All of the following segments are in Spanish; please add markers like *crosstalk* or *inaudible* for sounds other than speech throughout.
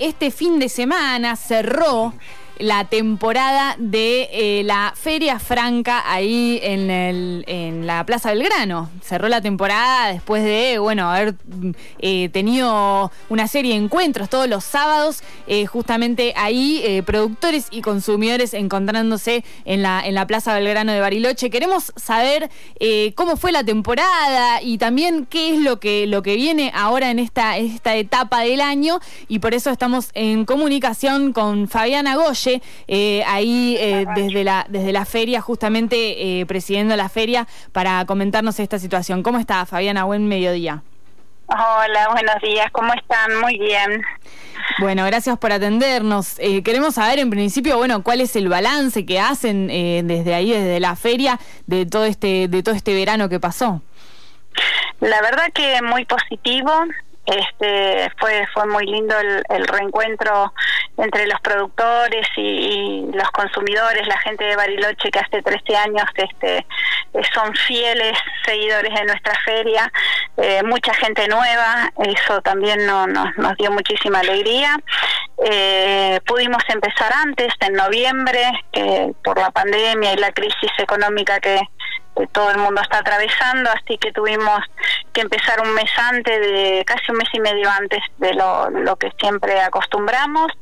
este fin de semana cerró la temporada de eh, la Feria Franca ahí en, el, en la Plaza Belgrano. Cerró la temporada después de, bueno, haber eh, tenido una serie de encuentros todos los sábados, eh, justamente ahí, productores y consumidores encontrándose en la, en la Plaza Belgrano de Bariloche. Queremos saber cómo fue la temporada y también qué es lo que, lo que viene ahora en esta, esta etapa del año y por eso estamos en comunicación con Fabiana Goye eh, ahí eh, desde, la, desde la feria, justamente eh, presidiendo la feria, para comentarnos esta situación. ¿Cómo está, Fabiana? Buen mediodía. Hola, buenos días, ¿cómo están? Muy bien. Bueno, gracias por atendernos. queremos saber en principio, bueno, cuál es el balance que hacen desde ahí, desde la feria, de todo este, de todo este verano que pasó. La verdad que muy positivo. Este, fue fue muy lindo el, reencuentro entre los productores y, los consumidores, la gente de Bariloche que hace 13 años este, son fieles seguidores de nuestra feria, eh, mucha gente nueva, eso también no, nos dio muchísima alegría. Eh, pudimos empezar antes, en noviembre, por la pandemia y la crisis económica que, todo el mundo está atravesando, así que tuvimos que empezar un mes antes, de casi un mes y medio antes de lo, que siempre acostumbramos.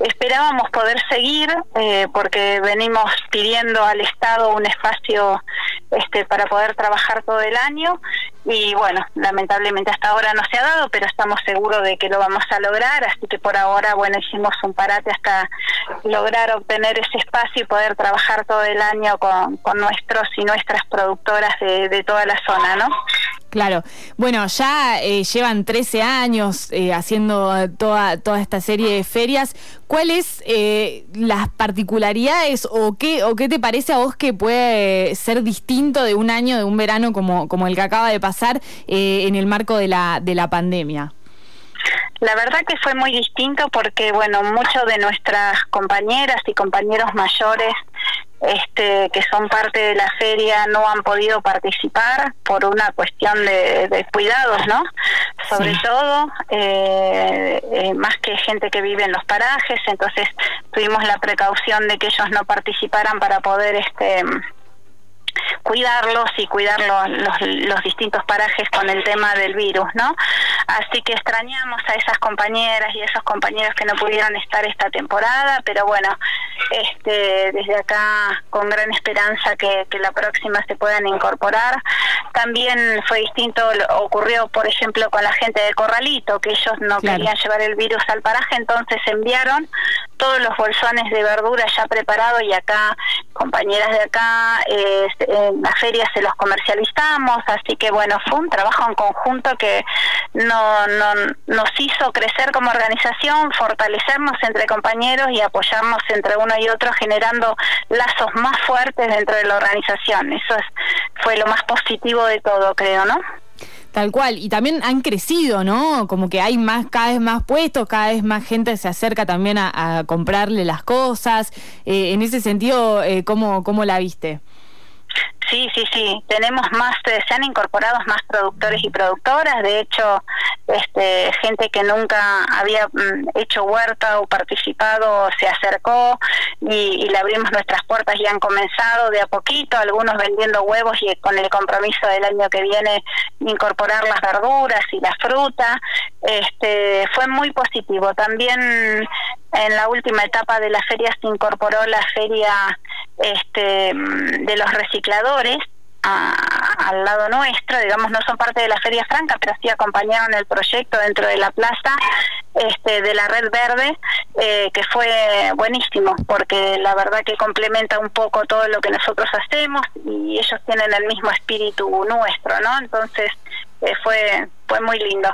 Esperábamos poder seguir eh, porque venimos pidiendo al Estado un espacio este, para poder trabajar todo el año y bueno, lamentablemente hasta ahora no se ha dado, pero estamos seguros de que lo vamos a lograr, así que por ahora, bueno, hicimos un parate hasta lograr obtener ese espacio y poder trabajar todo el año con, con nuestros y nuestras productoras de, de toda la zona, ¿no? Claro. Bueno, ya eh, llevan 13 años eh, haciendo toda, toda esta serie de ferias. ¿Cuáles eh, las particularidades o qué, o qué te parece a vos que puede ser distinto de un año, de un verano como, como el que acaba de pasar en el marco de la, de la pandemia? La verdad que fue muy distinto porque, bueno, muchos de nuestras compañeras y compañeros mayores este, que son parte de la feria no han podido participar por una cuestión de, cuidados, ¿no? Sobre todo, eh, eh, más que gente que vive en los parajes, entonces tuvimos la precaución de que ellos no participaran para poder este cuidarlos y cuidar los, los, distintos parajes con el tema del virus, ¿no? Así que extrañamos a esas compañeras y esos compañeros que no pudieron estar esta temporada, pero bueno, este, desde acá con gran esperanza que, que la próxima se puedan incorporar. También fue distinto, ocurrió por ejemplo con la gente de Corralito, que ellos no querían llevar el virus al paraje, entonces enviaron todos los bolsones de verdura ya preparados y acá, compañeras de acá, eh, en la feria se los comercializamos, así que bueno, fue un trabajo en conjunto que no, no, nos hizo crecer como organización, fortalecernos entre compañeros y apoyarnos entre uno y otro, generando lazos más fuertes dentro de la organización. Eso es, fue lo más positivo de todo, creo, ¿no? Tal cual, y también han crecido, ¿no? Como que hay más, cada vez más puestos, cada vez más gente se acerca también a, comprarle las cosas. Eh, en ese sentido, eh, ¿cómo, ¿cómo la viste? Sí, sí, sí. Tenemos más, se han incorporado más productores y productoras. De hecho, este, gente que nunca había mm, hecho huerta o participado se acercó y, le abrimos nuestras puertas y han comenzado de a poquito, algunos vendiendo huevos y con el compromiso del año que viene incorporar las verduras y la fruta. Este, fue muy positivo. También en la última etapa de la feria se incorporó la feria este, de los recicladores al lado nuestro, digamos, no son parte de la Feria Franca, pero sí acompañaron el proyecto dentro de la plaza este, de la Red Verde, eh, que fue buenísimo, porque la verdad que complementa un poco todo lo que nosotros hacemos y ellos tienen el mismo espíritu nuestro, ¿no? Entonces, eh, fue, fue muy lindo.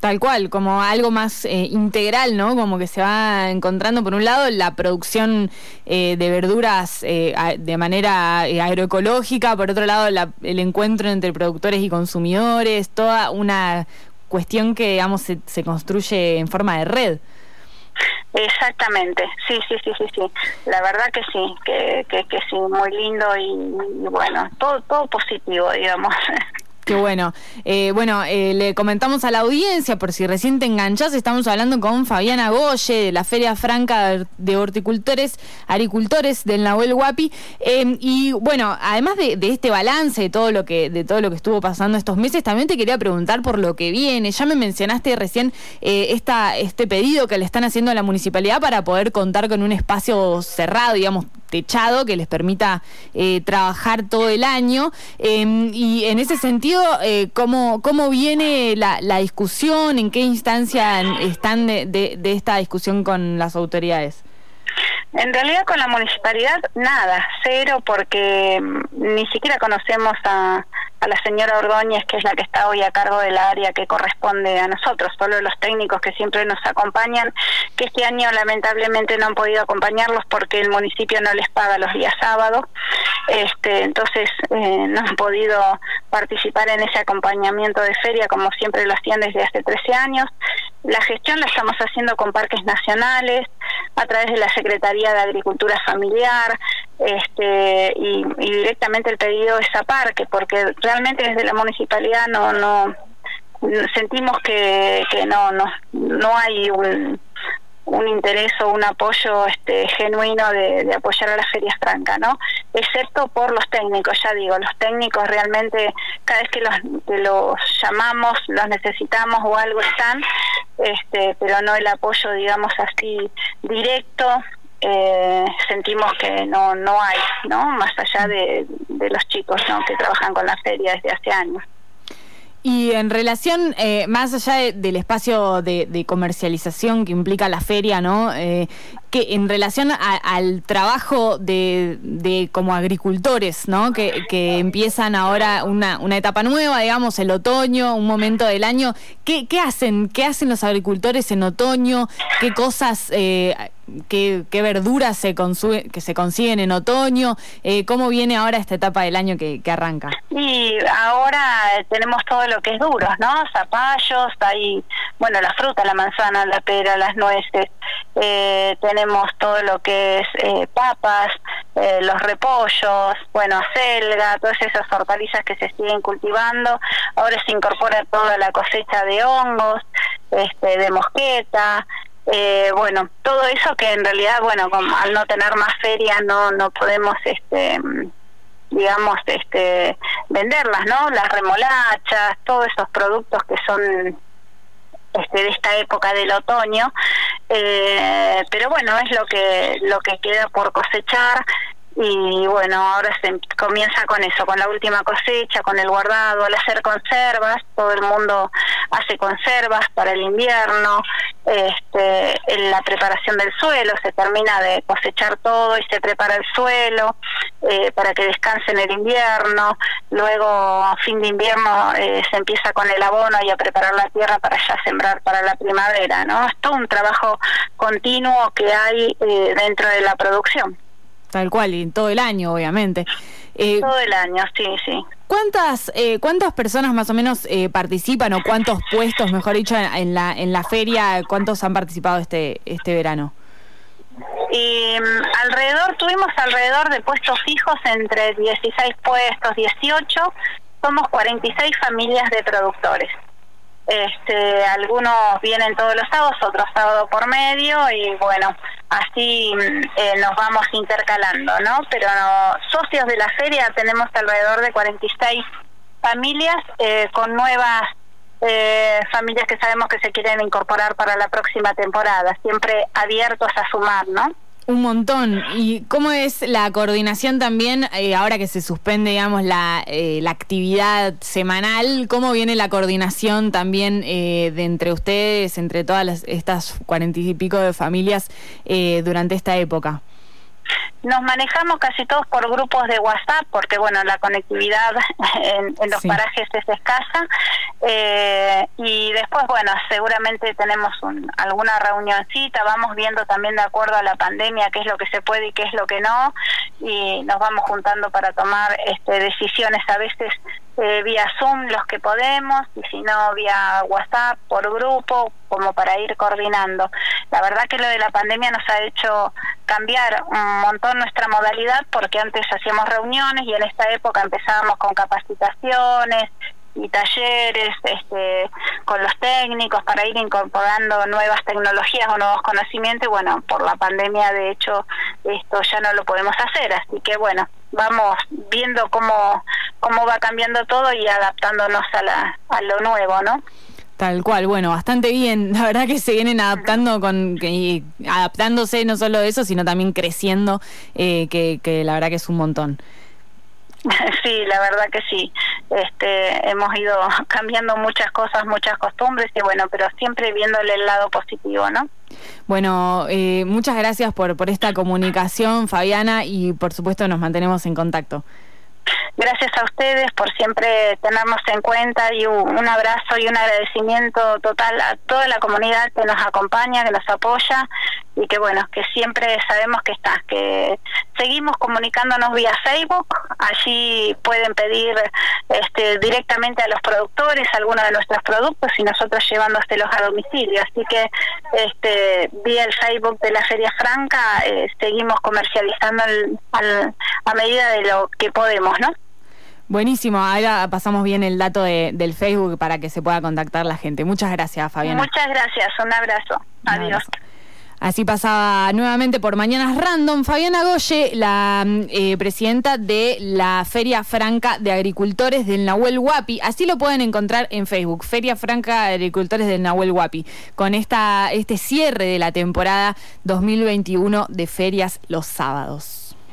Tal cual, como algo más eh, integral, ¿no? Como que se va encontrando, por un lado, la producción eh, de verduras eh, de manera agroecológica, por otro lado, el encuentro entre productores y consumidores, toda una cuestión que, digamos, se, se construye en forma de red. Exactamente, sí, sí, sí, sí, sí. La verdad que sí, que, que, que sí, muy lindo y, y bueno, todo, todo positivo, digamos. *laughs* Qué bueno. Eh, bueno, eh, le comentamos a la audiencia, por si recién te enganchás, estamos hablando con Fabiana Goye de la Feria Franca de Horticultores, Agricultores del Nahuel Guapi. Em, y bueno, además de, este balance de todo lo que, de todo lo que estuvo pasando estos meses, también te quería preguntar por lo que viene. Ya me mencionaste recién eh, esta, este pedido que le están haciendo a la municipalidad para poder contar con un espacio cerrado, digamos, techado que les permita trabajar todo el año. Em, y en ese sentido, eh, ¿cómo, ¿cómo viene la, discusión? ¿En qué instancia están de, de esta discusión con las autoridades? En realidad con la municipalidad nada, cero, porque mm, ni siquiera conocemos a, a la señora Ordóñez, que es la que está hoy a cargo del área que corresponde a nosotros, solo los técnicos que siempre nos acompañan, que este año lamentablemente no han podido acompañarlos porque el municipio no les paga los días sábados, este, entonces eh, no han podido participar en ese acompañamiento de feria como siempre lo hacían desde hace 13 años. La gestión la estamos haciendo con parques nacionales, a través de la Secretaría de Agricultura Familiar, este, y, directamente el pedido es a parque, porque realmente desde la municipalidad no no sentimos que, que no no no hay un, un interés o un apoyo este genuino de, apoyar a las ferias francas, ¿no? Excepto por los técnicos, ya digo, los técnicos realmente cada vez que los, que los llamamos, los necesitamos o algo están, este, pero no el apoyo, digamos así, directo eh, sentimos que no no hay, ¿no? Más allá de, de los chicos ¿no? que trabajan con la feria desde hace años. Y en relación, eh, más allá del espacio de, comercialización que implica la feria, ¿no? Eh, que en relación al trabajo de, como agricultores, ¿no? Que, empiezan ahora una, una, etapa nueva, digamos, el otoño, un momento del año. ¿Qué, qué hacen? ¿Qué hacen los agricultores en otoño? ¿Qué cosas eh, qué, verduras se, que se consiguen en otoño, eh, cómo viene ahora esta etapa del año que, arranca. Y ahora tenemos todo lo que es duro, ¿no? Zapallos, hay, bueno, la fruta, la manzana, la pera, las nueces, eh, tenemos todo lo que es eh, papas, los repollos, bueno, acelga, todas esas hortalizas que se siguen cultivando. Ahora se incorpora toda la cosecha de hongos, este, de mosqueta, eh, bueno, todo eso que en realidad, bueno, al no tener más feria no no podemos, este, digamos, este, venderlas, ¿no? Las remolachas, todos esos productos que son este, de esta época del otoño, eh, pero bueno, es lo que lo que queda por cosechar y bueno, ahora se comienza con eso, con la última cosecha, con el guardado, al hacer conservas, todo el mundo hace conservas para el invierno, este, en la preparación del suelo, se termina de cosechar todo y se prepara el suelo eh, para que descanse en el invierno, luego a fin de invierno eh, se empieza con el abono y a preparar la tierra para ya sembrar para la primavera, ¿no? Es todo un trabajo continuo que hay eh, dentro de la producción. Tal cual, y todo el año, obviamente. Eh, todo el año, sí, sí. ¿Cuántas, eh, ¿Cuántas personas más o menos eh, participan o cuántos puestos, mejor dicho, en, la, en la feria, cuántos han participado este, este verano? Y mm, alrededor, tuvimos alrededor de puestos fijos entre 16 puestos, 18, somos 46 familias de productores. Este, algunos vienen todos los sábados, otros sábados por medio y bueno, así eh, nos vamos intercalando, ¿no? Pero socios de la feria tenemos alrededor de 46 familias eh, con nuevas eh, familias que sabemos que se quieren incorporar para la próxima temporada, siempre abiertos a sumar, ¿no? Un montón. ¿Y cómo es la coordinación también, eh, ahora que se suspende, digamos, la, eh, la actividad semanal? ¿Cómo viene la coordinación también eh, de entre ustedes, entre todas estas cuarenta y pico de familias durante esta época? Nos manejamos casi todos por grupos de WhatsApp porque, bueno, la conectividad *laughs* en, los parajes es escasa. Eh, y después, bueno, seguramente tenemos un, alguna reunioncita, vamos viendo también de acuerdo a la pandemia qué es lo que se puede y qué es lo que no. Y nos vamos juntando para tomar este, decisiones a veces eh, vía Zoom los que podemos y si no vía WhatsApp por grupo como para ir coordinando. La verdad que lo de la pandemia nos ha hecho cambiar un montón nuestra modalidad porque antes hacíamos reuniones y en esta época empezábamos con capacitaciones, y talleres este, con los técnicos para ir incorporando nuevas tecnologías o nuevos conocimientos. Bueno, por la pandemia, de hecho, esto ya no lo podemos hacer. Así que, bueno, vamos viendo cómo, cómo va cambiando todo y adaptándonos a, la, a lo nuevo, ¿no? Tal cual, bueno, bastante bien. La verdad que se vienen adaptando con y adaptándose no solo eso, sino también creciendo, eh, que, que la verdad que es un montón. *laughs* Sí, la verdad que sí. Este, hemos ido *laughs* cambiando muchas cosas, muchas costumbres y bueno, pero siempre viéndole el lado positivo, ¿no? Bueno, eh, muchas gracias por, por esta comunicación, Fabiana, y por supuesto nos mantenemos en contacto. Gracias a ustedes por siempre tenernos en cuenta y un abrazo y un agradecimiento total a toda la comunidad que nos acompaña, que nos apoya y que bueno, que siempre sabemos que está, que seguimos comunicándonos vía Facebook, allí pueden pedir este, directamente a los productores algunos de nuestros productos y nosotros llevándoselos a domicilio, así que este, vía el Facebook de la Feria Franca eh, seguimos comercializando a medida de lo que podemos, ¿no? Buenísimo, ahora pasamos bien el dato de, del Facebook para que se pueda contactar la gente. Muchas gracias, Fabiana. Muchas gracias, un abrazo. Adiós. Así pasaba nuevamente por Mañanas Random Fabiana Goye, la eh, presidenta de la Feria Franca de Agricultores del Nahuel Huapi. Así lo pueden encontrar en Facebook, Feria Franca de Agricultores del Nahuel Huapi, con esta, este cierre de la temporada 2021 de ferias los sábados.